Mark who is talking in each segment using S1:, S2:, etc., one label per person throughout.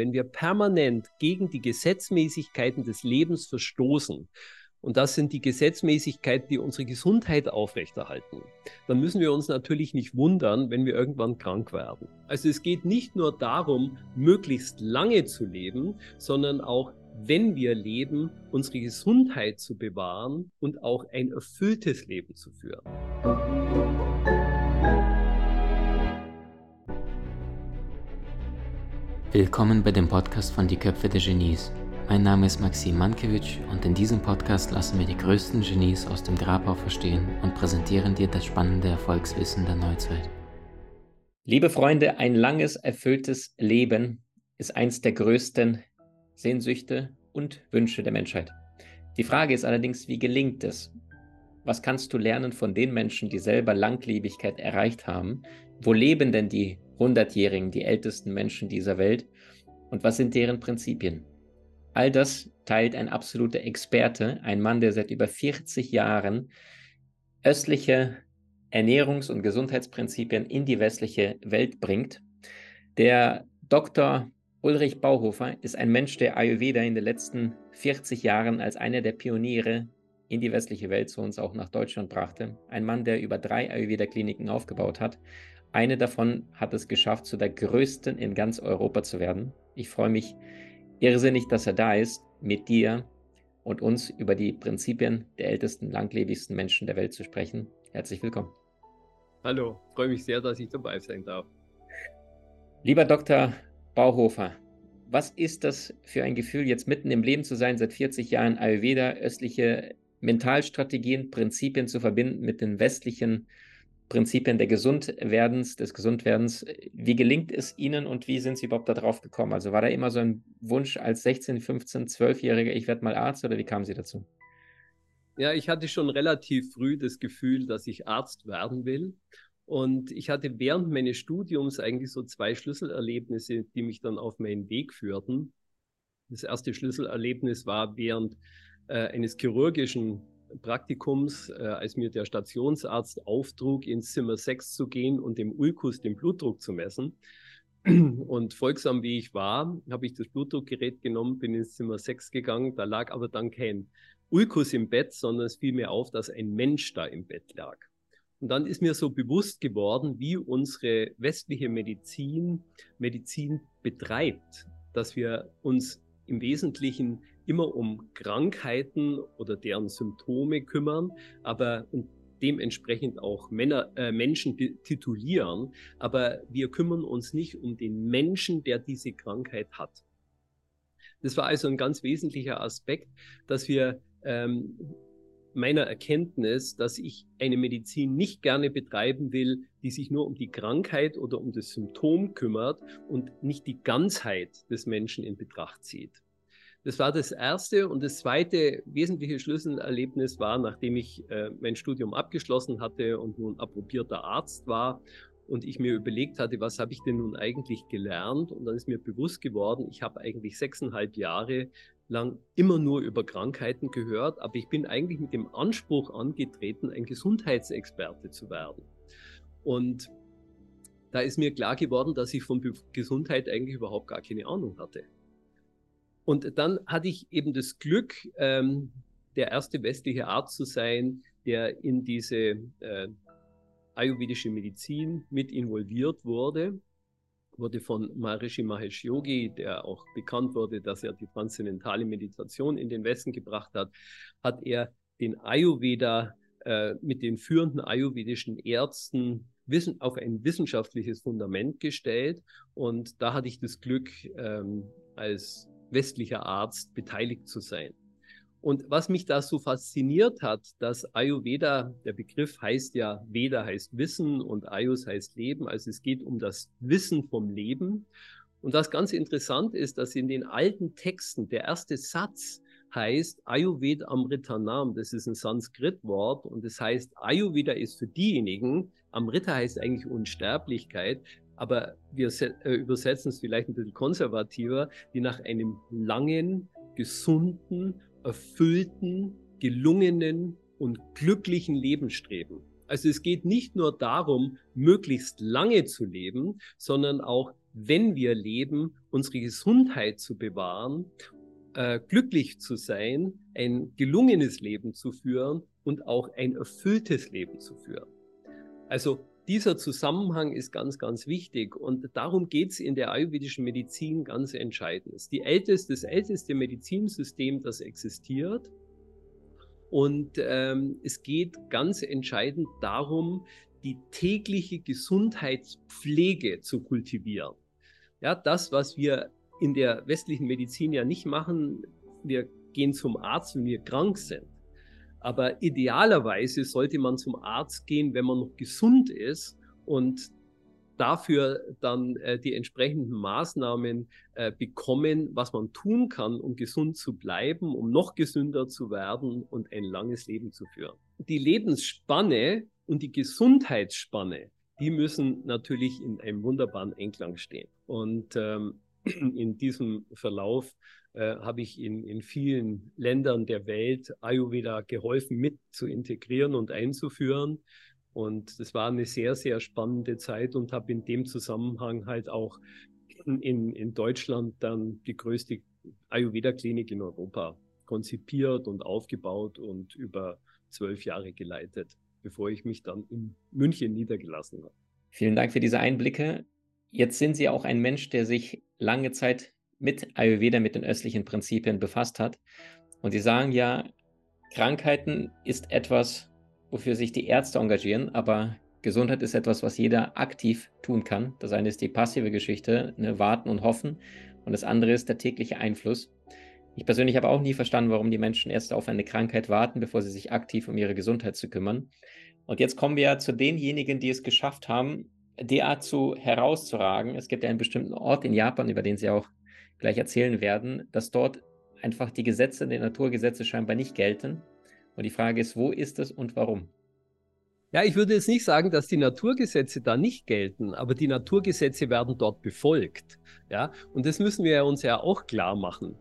S1: wenn wir permanent gegen die Gesetzmäßigkeiten des Lebens verstoßen, und das sind die Gesetzmäßigkeiten, die unsere Gesundheit aufrechterhalten, dann müssen wir uns natürlich nicht wundern, wenn wir irgendwann krank werden. Also es geht nicht nur darum, möglichst lange zu leben, sondern auch, wenn wir leben, unsere Gesundheit zu bewahren und auch ein erfülltes Leben zu führen.
S2: Willkommen bei dem Podcast von Die Köpfe der Genies. Mein Name ist Maxim Mankewitsch und in diesem Podcast lassen wir die größten Genies aus dem Grabau verstehen und präsentieren dir das spannende Erfolgswissen der Neuzeit.
S3: Liebe Freunde, ein langes, erfülltes Leben ist eins der größten Sehnsüchte und Wünsche der Menschheit. Die Frage ist allerdings, wie gelingt es? Was kannst du lernen von den Menschen, die selber Langlebigkeit erreicht haben? Wo leben denn die Hundertjährigen, die ältesten Menschen dieser Welt? Und was sind deren Prinzipien? All das teilt ein absoluter Experte, ein Mann, der seit über 40 Jahren östliche Ernährungs- und Gesundheitsprinzipien in die westliche Welt bringt. Der Dr. Ulrich Bauhofer ist ein Mensch, der Ayurveda in den letzten 40 Jahren als einer der Pioniere in die westliche Welt zu uns auch nach Deutschland brachte. Ein Mann, der über drei Ayurveda-Kliniken aufgebaut hat. Eine davon hat es geschafft, zu der größten in ganz Europa zu werden. Ich freue mich irrsinnig, dass er da ist, mit dir und uns über die Prinzipien der ältesten, langlebigsten Menschen der Welt zu sprechen. Herzlich willkommen.
S1: Hallo, freue mich sehr, dass ich dabei sein darf.
S3: Lieber Dr. Bauhofer, was ist das für ein Gefühl, jetzt mitten im Leben zu sein, seit 40 Jahren Ayurveda, östliche Mentalstrategien, Prinzipien zu verbinden mit den westlichen Prinzipien der Gesundwerdens, des Gesundwerdens. Wie gelingt es Ihnen und wie sind Sie überhaupt darauf gekommen? Also war da immer so ein Wunsch als 16, 15, 12-Jähriger, ich werde mal Arzt oder wie kamen Sie dazu?
S1: Ja, ich hatte schon relativ früh das Gefühl, dass ich Arzt werden will. Und ich hatte während meines Studiums eigentlich so zwei Schlüsselerlebnisse, die mich dann auf meinen Weg führten. Das erste Schlüsselerlebnis war während äh, eines chirurgischen Praktikums, äh, als mir der Stationsarzt auftrug, ins Zimmer 6 zu gehen und dem Ulkus den Blutdruck zu messen. Und folgsam wie ich war, habe ich das Blutdruckgerät genommen, bin ins Zimmer 6 gegangen. Da lag aber dann kein Ulkus im Bett, sondern es fiel mir auf, dass ein Mensch da im Bett lag. Und dann ist mir so bewusst geworden, wie unsere westliche Medizin Medizin betreibt, dass wir uns im Wesentlichen immer um Krankheiten oder deren Symptome kümmern, aber und dementsprechend auch Männer, äh, Menschen titulieren, aber wir kümmern uns nicht um den Menschen, der diese Krankheit hat. Das war also ein ganz wesentlicher Aspekt, dass wir ähm, meiner Erkenntnis, dass ich eine Medizin nicht gerne betreiben will, die sich nur um die Krankheit oder um das Symptom kümmert und nicht die Ganzheit des Menschen in Betracht zieht. Das war das erste. Und das zweite wesentliche Schlüsselerlebnis war, nachdem ich äh, mein Studium abgeschlossen hatte und nun approbierter Arzt war und ich mir überlegt hatte, was habe ich denn nun eigentlich gelernt? Und dann ist mir bewusst geworden, ich habe eigentlich sechseinhalb Jahre lang immer nur über Krankheiten gehört, aber ich bin eigentlich mit dem Anspruch angetreten, ein Gesundheitsexperte zu werden. Und da ist mir klar geworden, dass ich von Gesundheit eigentlich überhaupt gar keine Ahnung hatte. Und dann hatte ich eben das Glück, ähm, der erste westliche Arzt zu sein, der in diese äh, ayurvedische Medizin mit involviert wurde. Wurde von Maharishi Mahesh Yogi, der auch bekannt wurde, dass er die transzendentale Meditation in den Westen gebracht hat, hat er den Ayurveda äh, mit den führenden ayurvedischen Ärzten wissen, auf ein wissenschaftliches Fundament gestellt. Und da hatte ich das Glück, ähm, als westlicher Arzt beteiligt zu sein. Und was mich da so fasziniert hat, dass Ayurveda, der Begriff heißt ja, Veda heißt Wissen und Ayus heißt Leben, also es geht um das Wissen vom Leben. Und was ganz interessant ist, dass in den alten Texten der erste Satz heißt Ayurveda Amritanam, das ist ein Sanskrit-Wort und das heißt Ayurveda ist für diejenigen, Amrita heißt eigentlich Unsterblichkeit, aber wir äh, übersetzen es vielleicht ein bisschen konservativer, die nach einem langen, gesunden, erfüllten, gelungenen und glücklichen Leben streben. Also es geht nicht nur darum, möglichst lange zu leben, sondern auch wenn wir leben, unsere Gesundheit zu bewahren, äh, glücklich zu sein, ein gelungenes Leben zu führen und auch ein erfülltes Leben zu führen. Also dieser Zusammenhang ist ganz, ganz wichtig und darum geht es in der ayurvedischen Medizin ganz entscheidend. Es ist die älteste, das älteste Medizinsystem, das existiert. Und ähm, es geht ganz entscheidend darum, die tägliche Gesundheitspflege zu kultivieren. Ja, das, was wir in der westlichen Medizin ja nicht machen, wir gehen zum Arzt, wenn wir krank sind. Aber idealerweise sollte man zum Arzt gehen, wenn man noch gesund ist und dafür dann äh, die entsprechenden Maßnahmen äh, bekommen, was man tun kann, um gesund zu bleiben, um noch gesünder zu werden und ein langes Leben zu führen. Die Lebensspanne und die Gesundheitsspanne, die müssen natürlich in einem wunderbaren Einklang stehen. Und ähm, in diesem Verlauf äh, habe ich in, in vielen Ländern der Welt Ayurveda geholfen, mit zu integrieren und einzuführen. Und das war eine sehr, sehr spannende Zeit und habe in dem Zusammenhang halt auch in, in Deutschland dann die größte Ayurveda-Klinik in Europa konzipiert und aufgebaut und über zwölf Jahre geleitet, bevor ich mich dann in München niedergelassen habe.
S3: Vielen Dank für diese Einblicke. Jetzt sind Sie auch ein Mensch, der sich lange Zeit mit Ayurveda, mit den östlichen Prinzipien befasst hat. Und Sie sagen ja, Krankheiten ist etwas, wofür sich die Ärzte engagieren, aber Gesundheit ist etwas, was jeder aktiv tun kann. Das eine ist die passive Geschichte, ne, warten und hoffen. Und das andere ist der tägliche Einfluss. Ich persönlich habe auch nie verstanden, warum die Menschen erst auf eine Krankheit warten, bevor sie sich aktiv um ihre Gesundheit zu kümmern. Und jetzt kommen wir ja zu denjenigen, die es geschafft haben, derart zu herauszuragen. Es gibt ja einen bestimmten Ort in Japan, über den Sie auch gleich erzählen werden, dass dort einfach die Gesetze, die Naturgesetze scheinbar nicht gelten. Und die Frage ist, wo ist es und warum?
S1: Ja, ich würde jetzt nicht sagen, dass die Naturgesetze da nicht gelten, aber die Naturgesetze werden dort befolgt. Ja, und das müssen wir uns ja auch klar machen.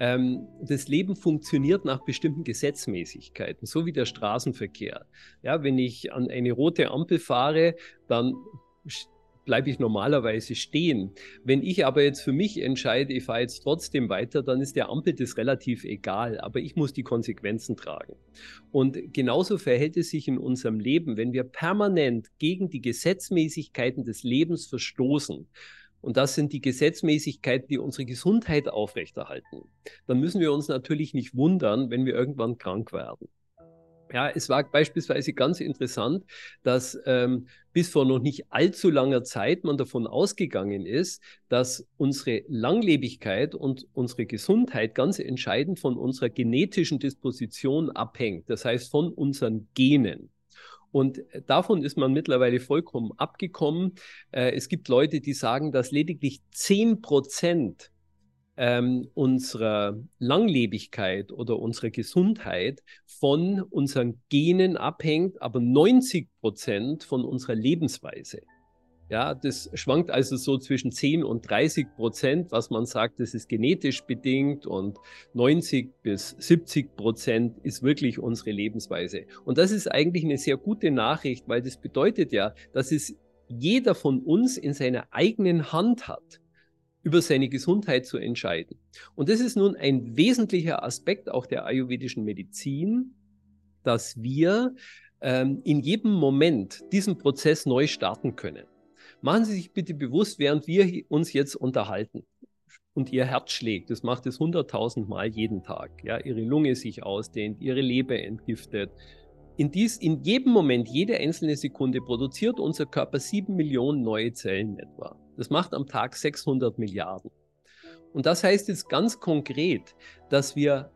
S1: Ähm, das Leben funktioniert nach bestimmten Gesetzmäßigkeiten, so wie der Straßenverkehr. Ja, wenn ich an eine rote Ampel fahre, dann bleibe ich normalerweise stehen. Wenn ich aber jetzt für mich entscheide, ich fahre jetzt trotzdem weiter, dann ist der Ampel das relativ egal, aber ich muss die Konsequenzen tragen. Und genauso verhält es sich in unserem Leben, wenn wir permanent gegen die Gesetzmäßigkeiten des Lebens verstoßen. Und das sind die Gesetzmäßigkeiten, die unsere Gesundheit aufrechterhalten. Dann müssen wir uns natürlich nicht wundern, wenn wir irgendwann krank werden. Ja, es war beispielsweise ganz interessant, dass ähm, bis vor noch nicht allzu langer Zeit man davon ausgegangen ist, dass unsere Langlebigkeit und unsere Gesundheit ganz entscheidend von unserer genetischen Disposition abhängt, das heißt von unseren Genen. Und davon ist man mittlerweile vollkommen abgekommen. Äh, es gibt Leute, die sagen, dass lediglich 10 Prozent ähm, unserer Langlebigkeit oder unserer Gesundheit von unseren Genen abhängt, aber 90 Prozent von unserer Lebensweise. Ja, das schwankt also so zwischen 10 und 30 Prozent, was man sagt, das ist genetisch bedingt und 90 bis 70 Prozent ist wirklich unsere Lebensweise. Und das ist eigentlich eine sehr gute Nachricht, weil das bedeutet ja, dass es jeder von uns in seiner eigenen Hand hat über seine Gesundheit zu entscheiden. Und das ist nun ein wesentlicher Aspekt auch der ayurvedischen Medizin, dass wir ähm, in jedem Moment diesen Prozess neu starten können. Machen Sie sich bitte bewusst, während wir uns jetzt unterhalten und Ihr Herz schlägt, das macht es hunderttausend Mal jeden Tag, ja, Ihre Lunge sich ausdehnt, Ihre Leber entgiftet. In, dies, in jedem Moment, jede einzelne Sekunde produziert unser Körper sieben Millionen neue Zellen etwa. Das macht am Tag 600 Milliarden. Und das heißt jetzt ganz konkret, dass wir,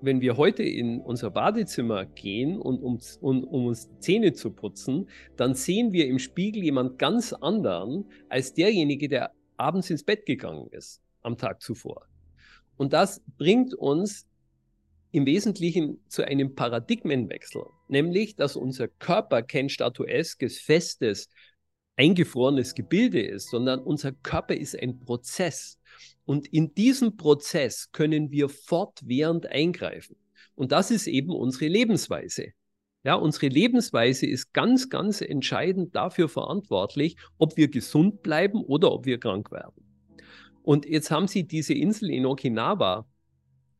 S1: wenn wir heute in unser Badezimmer gehen und um, um, um uns Zähne zu putzen, dann sehen wir im Spiegel jemand ganz anderen als derjenige, der abends ins Bett gegangen ist am Tag zuvor. Und das bringt uns im Wesentlichen zu einem Paradigmenwechsel, nämlich dass unser Körper kein statueskes, festes, eingefrorenes Gebilde ist, sondern unser Körper ist ein Prozess. Und in diesem Prozess können wir fortwährend eingreifen. Und das ist eben unsere Lebensweise. Ja, unsere Lebensweise ist ganz, ganz entscheidend dafür verantwortlich, ob wir gesund bleiben oder ob wir krank werden. Und jetzt haben Sie diese Insel in Okinawa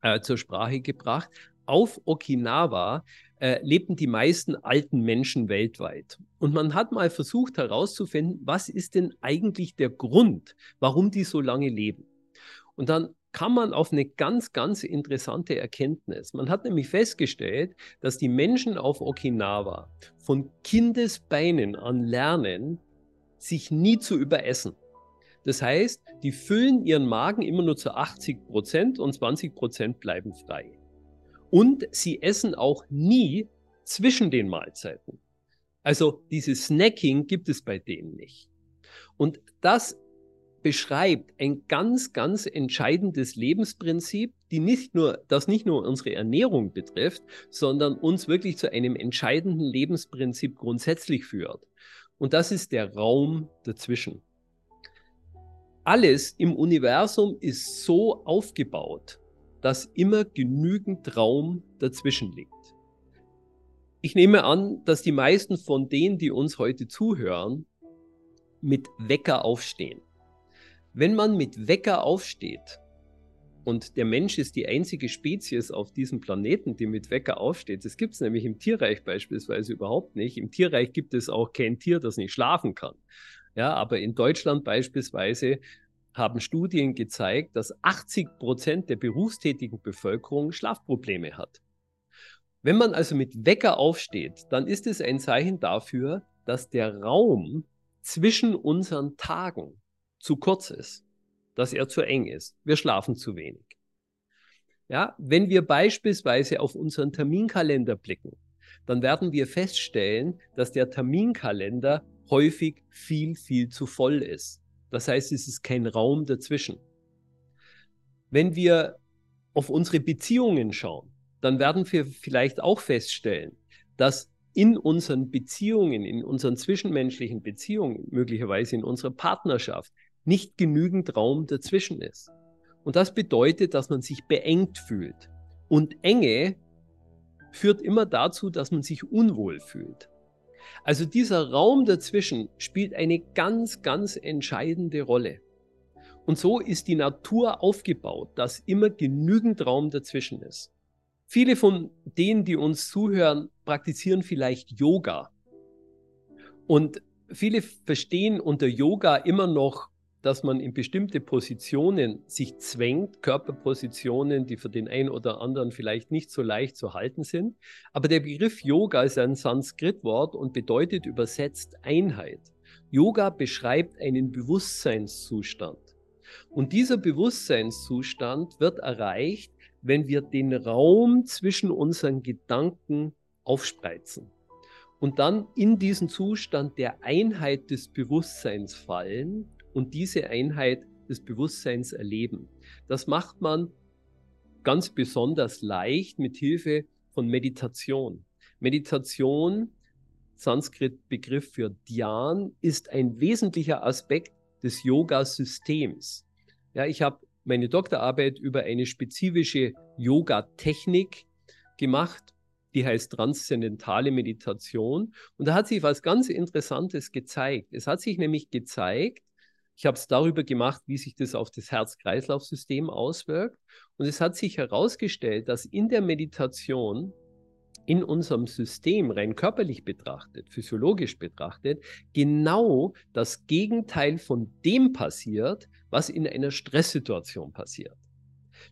S1: äh, zur Sprache gebracht. Auf Okinawa äh, lebten die meisten alten Menschen weltweit. Und man hat mal versucht herauszufinden, was ist denn eigentlich der Grund, warum die so lange leben. Und dann kam man auf eine ganz, ganz interessante Erkenntnis. Man hat nämlich festgestellt, dass die Menschen auf Okinawa von Kindesbeinen an lernen, sich nie zu überessen. Das heißt, die füllen ihren Magen immer nur zu 80 Prozent und 20 Prozent bleiben frei. Und sie essen auch nie zwischen den Mahlzeiten. Also dieses Snacking gibt es bei denen nicht. Und das beschreibt ein ganz, ganz entscheidendes Lebensprinzip, die nicht nur, das nicht nur unsere Ernährung betrifft, sondern uns wirklich zu einem entscheidenden Lebensprinzip grundsätzlich führt. Und das ist der Raum dazwischen. Alles im Universum ist so aufgebaut, dass immer genügend Raum dazwischen liegt. Ich nehme an, dass die meisten von denen, die uns heute zuhören, mit Wecker aufstehen. Wenn man mit Wecker aufsteht, und der Mensch ist die einzige Spezies auf diesem Planeten, die mit Wecker aufsteht. Das gibt es nämlich im Tierreich beispielsweise überhaupt nicht. Im Tierreich gibt es auch kein Tier, das nicht schlafen kann. Ja, aber in Deutschland beispielsweise haben Studien gezeigt, dass 80 Prozent der berufstätigen Bevölkerung Schlafprobleme hat. Wenn man also mit Wecker aufsteht, dann ist es ein Zeichen dafür, dass der Raum zwischen unseren Tagen zu kurz ist, dass er zu eng ist. Wir schlafen zu wenig. Ja, wenn wir beispielsweise auf unseren Terminkalender blicken, dann werden wir feststellen, dass der Terminkalender häufig viel, viel zu voll ist. Das heißt, es ist kein Raum dazwischen. Wenn wir auf unsere Beziehungen schauen, dann werden wir vielleicht auch feststellen, dass in unseren Beziehungen, in unseren zwischenmenschlichen Beziehungen, möglicherweise in unserer Partnerschaft, nicht genügend Raum dazwischen ist. Und das bedeutet, dass man sich beengt fühlt. Und Enge führt immer dazu, dass man sich unwohl fühlt. Also dieser Raum dazwischen spielt eine ganz, ganz entscheidende Rolle. Und so ist die Natur aufgebaut, dass immer genügend Raum dazwischen ist. Viele von denen, die uns zuhören, praktizieren vielleicht Yoga. Und viele verstehen unter Yoga immer noch dass man in bestimmte Positionen sich zwängt, Körperpositionen, die für den einen oder anderen vielleicht nicht so leicht zu halten sind. Aber der Begriff Yoga ist ein Sanskritwort und bedeutet übersetzt Einheit. Yoga beschreibt einen Bewusstseinszustand. Und dieser Bewusstseinszustand wird erreicht, wenn wir den Raum zwischen unseren Gedanken aufspreizen und dann in diesen Zustand der Einheit des Bewusstseins fallen und diese Einheit des Bewusstseins erleben. Das macht man ganz besonders leicht mit Hilfe von Meditation. Meditation, Sanskrit-Begriff für Dhyan, ist ein wesentlicher Aspekt des Yoga-Systems. Ja, ich habe meine Doktorarbeit über eine spezifische Yoga-Technik gemacht, die heißt transzendentale Meditation. Und da hat sich was ganz Interessantes gezeigt. Es hat sich nämlich gezeigt, ich habe es darüber gemacht, wie sich das auf das Herz-Kreislauf-System auswirkt. Und es hat sich herausgestellt, dass in der Meditation in unserem System rein körperlich betrachtet, physiologisch betrachtet, genau das Gegenteil von dem passiert, was in einer Stresssituation passiert.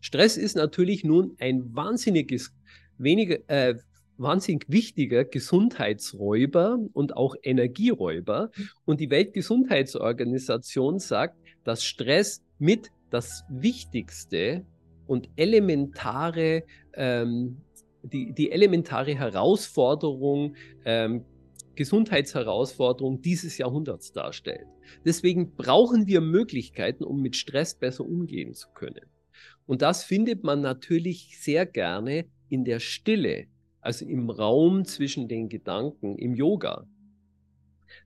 S1: Stress ist natürlich nun ein wahnsinniges, weniger, äh, wahnsinnig wichtiger Gesundheitsräuber und auch Energieräuber. Und die Weltgesundheitsorganisation sagt, dass Stress mit das wichtigste und elementare, ähm, die, die elementare Herausforderung, ähm, Gesundheitsherausforderung dieses Jahrhunderts darstellt. Deswegen brauchen wir Möglichkeiten, um mit Stress besser umgehen zu können. Und das findet man natürlich sehr gerne in der Stille, also im Raum zwischen den Gedanken, im Yoga.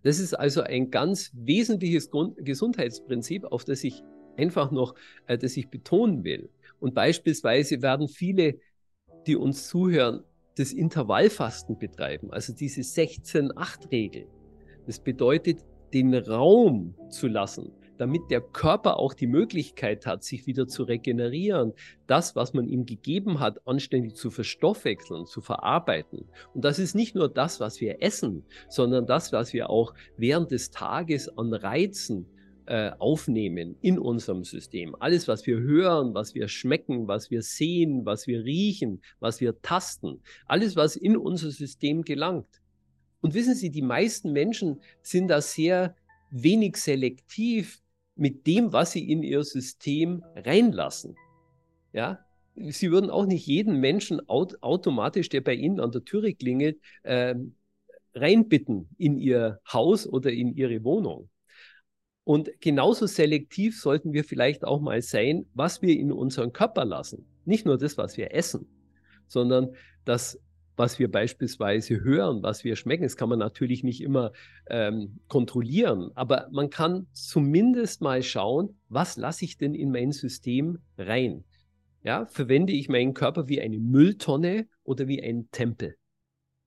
S1: Das ist also ein ganz wesentliches Gesundheitsprinzip, auf das ich einfach noch, äh, das ich betonen will. Und beispielsweise werden viele, die uns zuhören, das Intervallfasten betreiben, also diese 16-8-Regel. Das bedeutet, den Raum zu lassen, damit der Körper auch die Möglichkeit hat, sich wieder zu regenerieren, das, was man ihm gegeben hat, anständig zu verstoffwechseln, zu verarbeiten. Und das ist nicht nur das, was wir essen, sondern das, was wir auch während des Tages an Reizen äh, aufnehmen in unserem System. Alles, was wir hören, was wir schmecken, was wir sehen, was wir riechen, was wir tasten, alles, was in unser System gelangt. Und wissen Sie, die meisten Menschen sind da sehr wenig selektiv mit dem, was sie in ihr System reinlassen. Ja, Sie würden auch nicht jeden Menschen aut automatisch, der bei Ihnen an der Türe klingelt, äh, reinbitten in Ihr Haus oder in Ihre Wohnung. Und genauso selektiv sollten wir vielleicht auch mal sein, was wir in unseren Körper lassen. Nicht nur das, was wir essen, sondern das was wir beispielsweise hören, was wir schmecken. Das kann man natürlich nicht immer ähm, kontrollieren, aber man kann zumindest mal schauen, was lasse ich denn in mein System rein? Ja, verwende ich meinen Körper wie eine Mülltonne oder wie ein Tempel?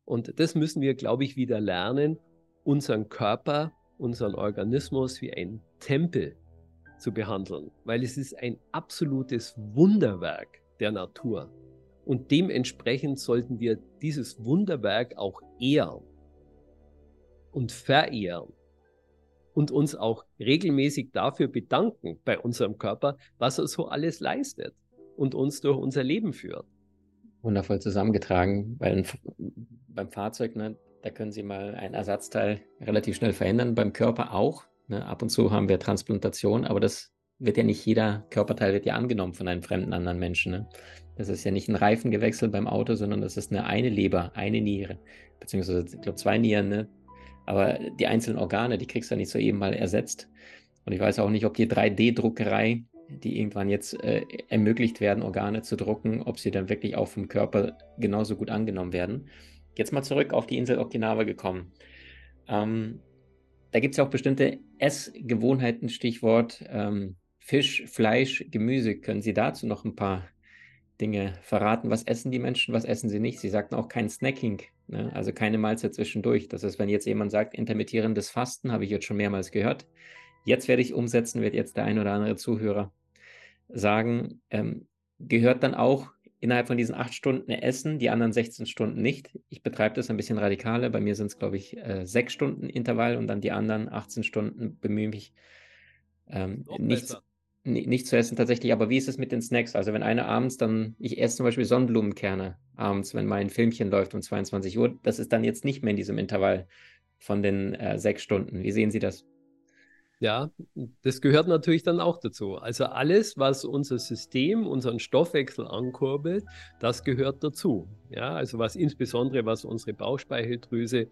S1: Und das müssen wir, glaube ich, wieder lernen, unseren Körper, unseren Organismus wie ein Tempel zu behandeln, weil es ist ein absolutes Wunderwerk der Natur. Und dementsprechend sollten wir dieses Wunderwerk auch ehren und verehren und uns auch regelmäßig dafür bedanken bei unserem Körper, was er so alles leistet und uns durch unser Leben führt.
S3: Wundervoll zusammengetragen, weil beim Fahrzeug, ne, da können Sie mal ein Ersatzteil relativ schnell verändern, beim Körper auch. Ne, ab und zu haben wir Transplantation, aber das wird ja nicht jeder Körperteil wird ja angenommen von einem fremden anderen Menschen. Ne? Das ist ja nicht ein Reifengewechsel beim Auto, sondern das ist eine eine Leber, eine Niere, beziehungsweise ich glaube zwei Nieren. Ne? Aber die einzelnen Organe, die kriegst du ja nicht so eben mal ersetzt. Und ich weiß auch nicht, ob die 3D-Druckerei, die irgendwann jetzt äh, ermöglicht werden, Organe zu drucken, ob sie dann wirklich auch vom Körper genauso gut angenommen werden. Jetzt mal zurück auf die Insel Okinawa gekommen. Ähm, da gibt es ja auch bestimmte Essgewohnheiten, Stichwort ähm, Fisch, Fleisch, Gemüse. Können Sie dazu noch ein paar Dinge verraten? Was essen die Menschen, was essen sie nicht? Sie sagten auch kein Snacking, ne? also keine Mahlzeit zwischendurch. Das ist, wenn jetzt jemand sagt, intermittierendes Fasten, habe ich jetzt schon mehrmals gehört. Jetzt werde ich umsetzen, wird jetzt der ein oder andere Zuhörer sagen, ähm, gehört dann auch innerhalb von diesen acht Stunden Essen, die anderen 16 Stunden nicht. Ich betreibe das ein bisschen radikaler. Bei mir sind es, glaube ich, äh, sechs Stunden Intervall und dann die anderen 18 Stunden bemühe mich ähm, nichts, nicht zu essen tatsächlich, aber wie ist es mit den Snacks? Also wenn einer abends dann, ich esse zum Beispiel Sonnenblumenkerne abends, wenn mein Filmchen läuft um 22 Uhr, das ist dann jetzt nicht mehr in diesem Intervall von den äh, sechs Stunden. Wie sehen Sie das?
S1: Ja, das gehört natürlich dann auch dazu. Also alles, was unser System, unseren Stoffwechsel ankurbelt, das gehört dazu. Ja, also was insbesondere, was unsere Bauchspeicheldrüse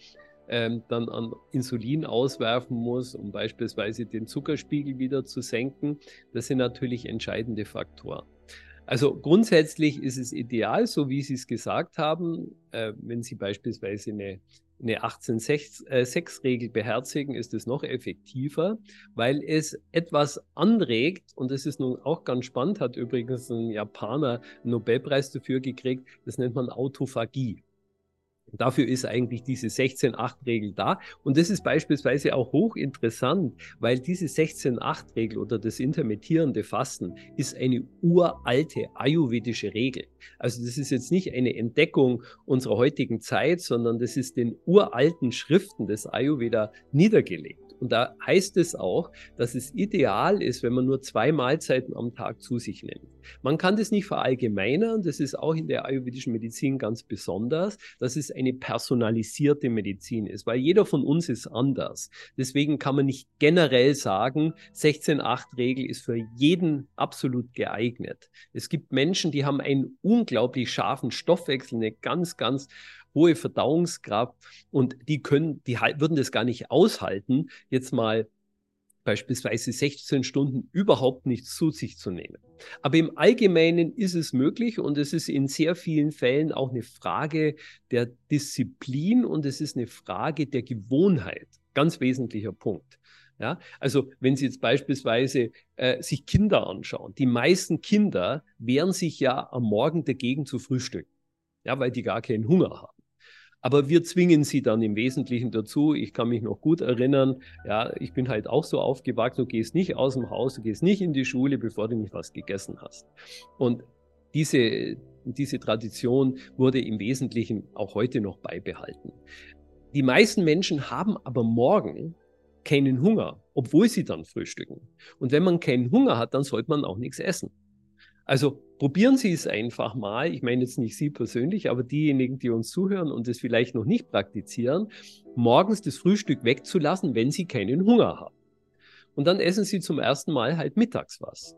S1: ähm, dann an Insulin auswerfen muss, um beispielsweise den Zuckerspiegel wieder zu senken. Das sind natürlich entscheidende Faktoren. Also grundsätzlich ist es ideal, so wie Sie es gesagt haben, äh, wenn Sie beispielsweise eine, eine 18-6-Regel äh, beherzigen, ist es noch effektiver, weil es etwas anregt, und das ist nun auch ganz spannend, hat übrigens ein Japaner einen Nobelpreis dafür gekriegt, das nennt man Autophagie. Dafür ist eigentlich diese 16-8-Regel da. Und das ist beispielsweise auch hochinteressant, weil diese 16-8-Regel oder das intermittierende Fasten ist eine uralte ayurvedische Regel. Also das ist jetzt nicht eine Entdeckung unserer heutigen Zeit, sondern das ist den uralten Schriften des Ayurveda niedergelegt. Und da heißt es auch, dass es ideal ist, wenn man nur zwei Mahlzeiten am Tag zu sich nimmt. Man kann das nicht verallgemeinern, das ist auch in der ayurvedischen Medizin ganz besonders, dass es eine personalisierte Medizin ist, weil jeder von uns ist anders. Deswegen kann man nicht generell sagen, 16-8-Regel ist für jeden absolut geeignet. Es gibt Menschen, die haben einen unglaublich scharfen Stoffwechsel, eine ganz, ganz hohe Verdauungskraft und die können, die würden das gar nicht aushalten, jetzt mal beispielsweise 16 Stunden überhaupt nichts zu sich zu nehmen. Aber im Allgemeinen ist es möglich und es ist in sehr vielen Fällen auch eine Frage der Disziplin und es ist eine Frage der Gewohnheit. Ganz wesentlicher Punkt. Ja, also wenn Sie jetzt beispielsweise äh, sich Kinder anschauen, die meisten Kinder wehren sich ja am Morgen dagegen zu frühstücken. ja, weil die gar keinen Hunger haben. Aber wir zwingen sie dann im Wesentlichen dazu. Ich kann mich noch gut erinnern, ja, ich bin halt auch so aufgewachsen, du gehst nicht aus dem Haus, du gehst nicht in die Schule, bevor du nicht was gegessen hast. Und diese, diese Tradition wurde im Wesentlichen auch heute noch beibehalten. Die meisten Menschen haben aber morgen keinen Hunger, obwohl sie dann frühstücken. Und wenn man keinen Hunger hat, dann sollte man auch nichts essen. Also probieren Sie es einfach mal. Ich meine jetzt nicht Sie persönlich, aber diejenigen, die uns zuhören und es vielleicht noch nicht praktizieren, morgens das Frühstück wegzulassen, wenn Sie keinen Hunger haben. Und dann essen Sie zum ersten Mal halt mittags was.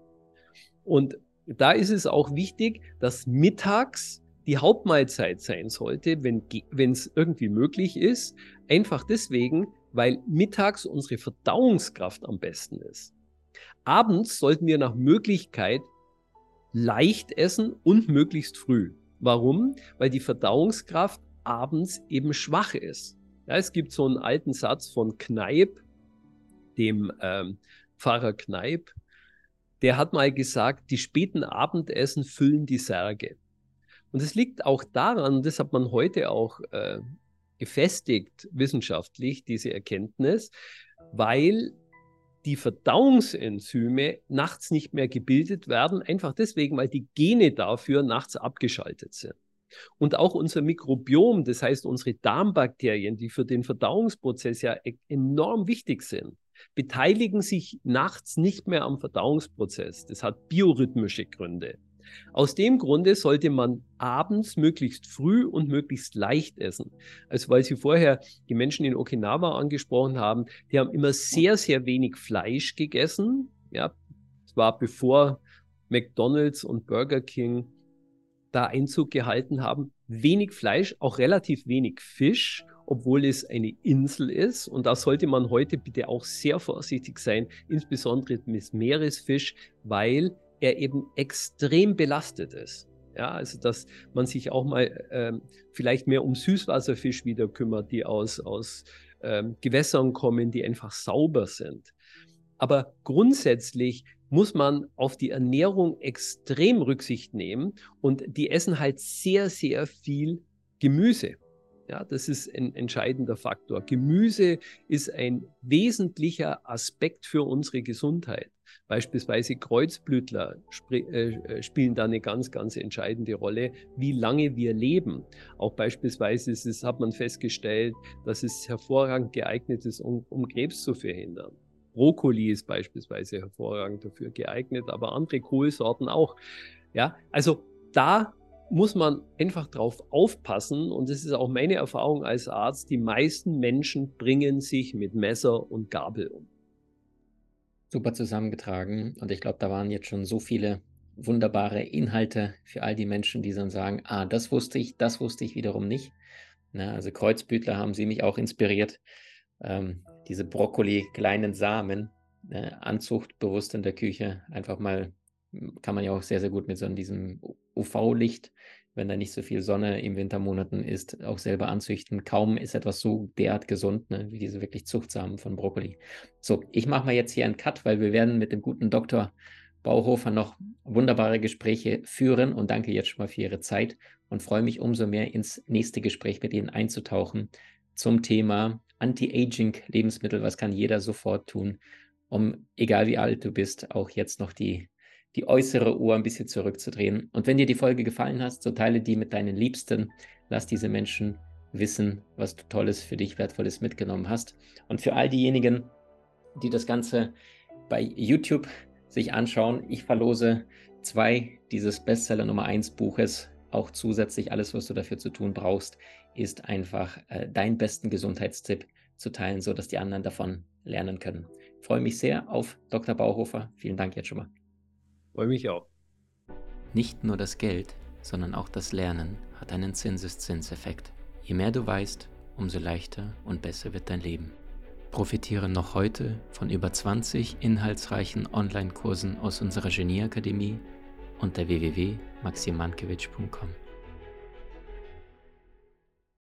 S1: Und da ist es auch wichtig, dass mittags die Hauptmahlzeit sein sollte, wenn es irgendwie möglich ist. Einfach deswegen, weil mittags unsere Verdauungskraft am besten ist. Abends sollten wir nach Möglichkeit leicht essen und möglichst früh. Warum? Weil die Verdauungskraft abends eben schwach ist. Ja, es gibt so einen alten Satz von Kneip, dem ähm, Pfarrer Kneip, der hat mal gesagt, die späten Abendessen füllen die Särge. Und es liegt auch daran, das hat man heute auch äh, gefestigt wissenschaftlich, diese Erkenntnis, weil die Verdauungsenzyme nachts nicht mehr gebildet werden, einfach deswegen, weil die Gene dafür nachts abgeschaltet sind. Und auch unser Mikrobiom, das heißt unsere Darmbakterien, die für den Verdauungsprozess ja e-, enorm wichtig sind, beteiligen sich nachts nicht mehr am Verdauungsprozess. Das hat biorhythmische Gründe. Aus dem Grunde sollte man abends möglichst früh und möglichst leicht essen. Also weil Sie vorher die Menschen in Okinawa angesprochen haben, die haben immer sehr, sehr wenig Fleisch gegessen. Ja, es war bevor McDonald's und Burger King da Einzug gehalten haben. Wenig Fleisch, auch relativ wenig Fisch, obwohl es eine Insel ist. Und da sollte man heute bitte auch sehr vorsichtig sein, insbesondere mit Meeresfisch, weil er eben extrem belastet ist. Ja, also dass man sich auch mal ähm, vielleicht mehr um Süßwasserfisch wieder kümmert, die aus, aus ähm, Gewässern kommen, die einfach sauber sind. Aber grundsätzlich muss man auf die Ernährung extrem Rücksicht nehmen und die essen halt sehr, sehr viel Gemüse. Ja, das ist ein entscheidender Faktor. Gemüse ist ein wesentlicher Aspekt für unsere Gesundheit. Beispielsweise Kreuzblütler äh, äh, spielen da eine ganz, ganz entscheidende Rolle, wie lange wir leben. Auch beispielsweise ist es, hat man festgestellt, dass es hervorragend geeignet ist, um, um Krebs zu verhindern. Brokkoli ist beispielsweise hervorragend dafür geeignet, aber andere Kohlsorten auch. Ja, also da muss man einfach drauf aufpassen und das ist auch meine Erfahrung als Arzt, die meisten Menschen bringen sich mit Messer und Gabel um.
S3: Super zusammengetragen und ich glaube, da waren jetzt schon so viele wunderbare Inhalte für all die Menschen, die dann sagen, ah, das wusste ich, das wusste ich wiederum nicht. Na, also Kreuzbütler haben sie mich auch inspiriert. Ähm, diese Brokkoli, kleinen Samen, äh, Anzucht bewusst in der Küche, einfach mal, kann man ja auch sehr, sehr gut mit so diesem UV-Licht, wenn da nicht so viel Sonne im Wintermonaten ist, auch selber anzüchten. Kaum ist etwas so derart gesund, ne, wie diese wirklich Zuchtsamen von Brokkoli. So, ich mache mal jetzt hier einen Cut, weil wir werden mit dem guten Dr. Bauhofer noch wunderbare Gespräche führen und danke jetzt schon mal für Ihre Zeit und freue mich umso mehr ins nächste Gespräch mit Ihnen einzutauchen zum Thema Anti-Aging-Lebensmittel. Was kann jeder sofort tun, um, egal wie alt du bist, auch jetzt noch die die äußere Uhr ein bisschen zurückzudrehen. Und wenn dir die Folge gefallen hat, so teile die mit deinen Liebsten. Lass diese Menschen wissen, was du Tolles für dich, Wertvolles mitgenommen hast. Und für all diejenigen, die das Ganze bei YouTube sich anschauen, ich verlose zwei dieses Bestseller Nummer 1 Buches. Auch zusätzlich alles, was du dafür zu tun brauchst, ist einfach äh, deinen besten Gesundheitstipp zu teilen, sodass die anderen davon lernen können. Ich freue mich sehr auf Dr. Bauhofer. Vielen Dank jetzt schon mal.
S1: Freue mich auch.
S2: Nicht nur das Geld, sondern auch das Lernen hat einen Zinseszinseffekt. Je mehr du weißt, umso leichter und besser wird dein Leben. Profitiere noch heute von über 20 inhaltsreichen Online-Kursen aus unserer Genieakademie unter www.maximankiewicz.com.